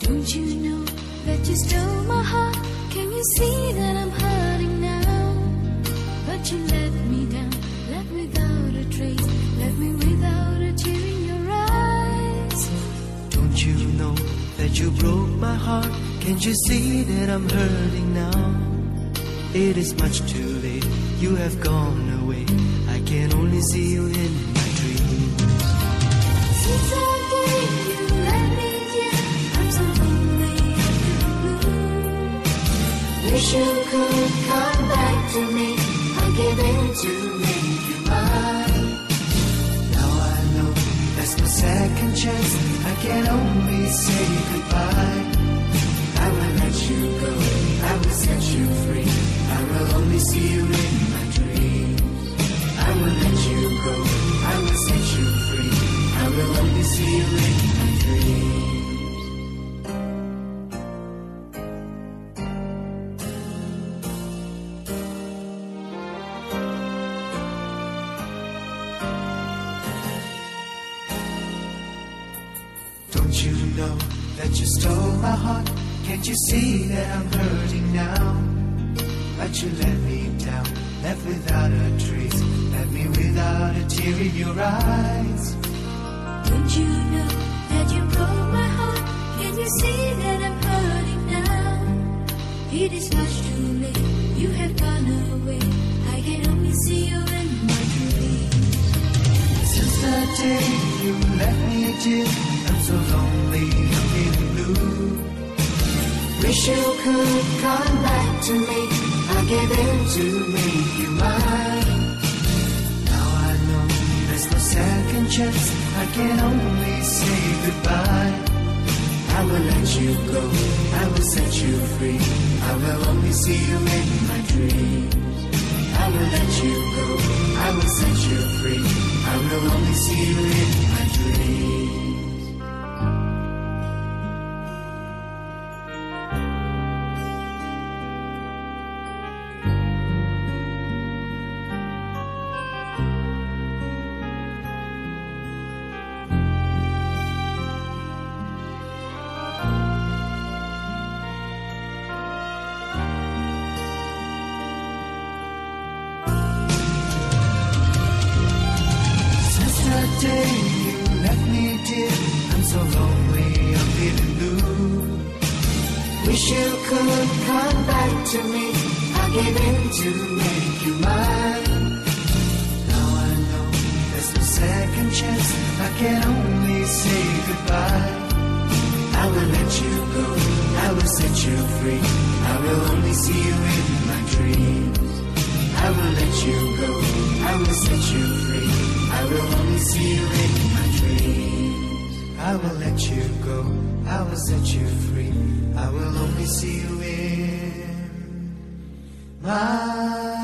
Don't you know that you stole my heart? Can you see that I'm hurting now? But you let me down, left without a trace, left me without a tear in your eyes. Don't you know that you broke my heart? Can't you see that I'm hurting now? It is much too late, you have gone away. I can only see you in my dreams. Wish you could come back to me. I gave in to make you mine. Now I know there's no second chance. I can only say goodbye. I will let you go. I will set you free. I will only see you in my dreams. I will let you go. I will set you free. I will only see you in my dreams. Don't you know that you stole my heart? Can't you see that I'm hurting now? But you let me down, left without a trace, left me without a tear in your eyes. Don't you know that you broke my heart? Can you see that I'm hurting now? It is much too late. You have gone away. I can only see you in my dreams. Since the day you left me, dear, so lonely, feeling blue. Wish you could come back to me. I gave in to make you mine. Now I know there's no second chance. I can only say goodbye. I will let you go. I will set you free. I will only see you in my dreams. I will let you go. I will set you free. Day you left me, dear, I'm so lonely, I'm feeling blue. Wish you could come back to me. I gave in to make you mine. Now I know there's no second chance. I can only say goodbye. I will let you go. I will set you free. I will only see you in my dreams. I will let you go. I will set you free. I will only see you in my dreams. I will let you go. I will set you free. I will only see you in my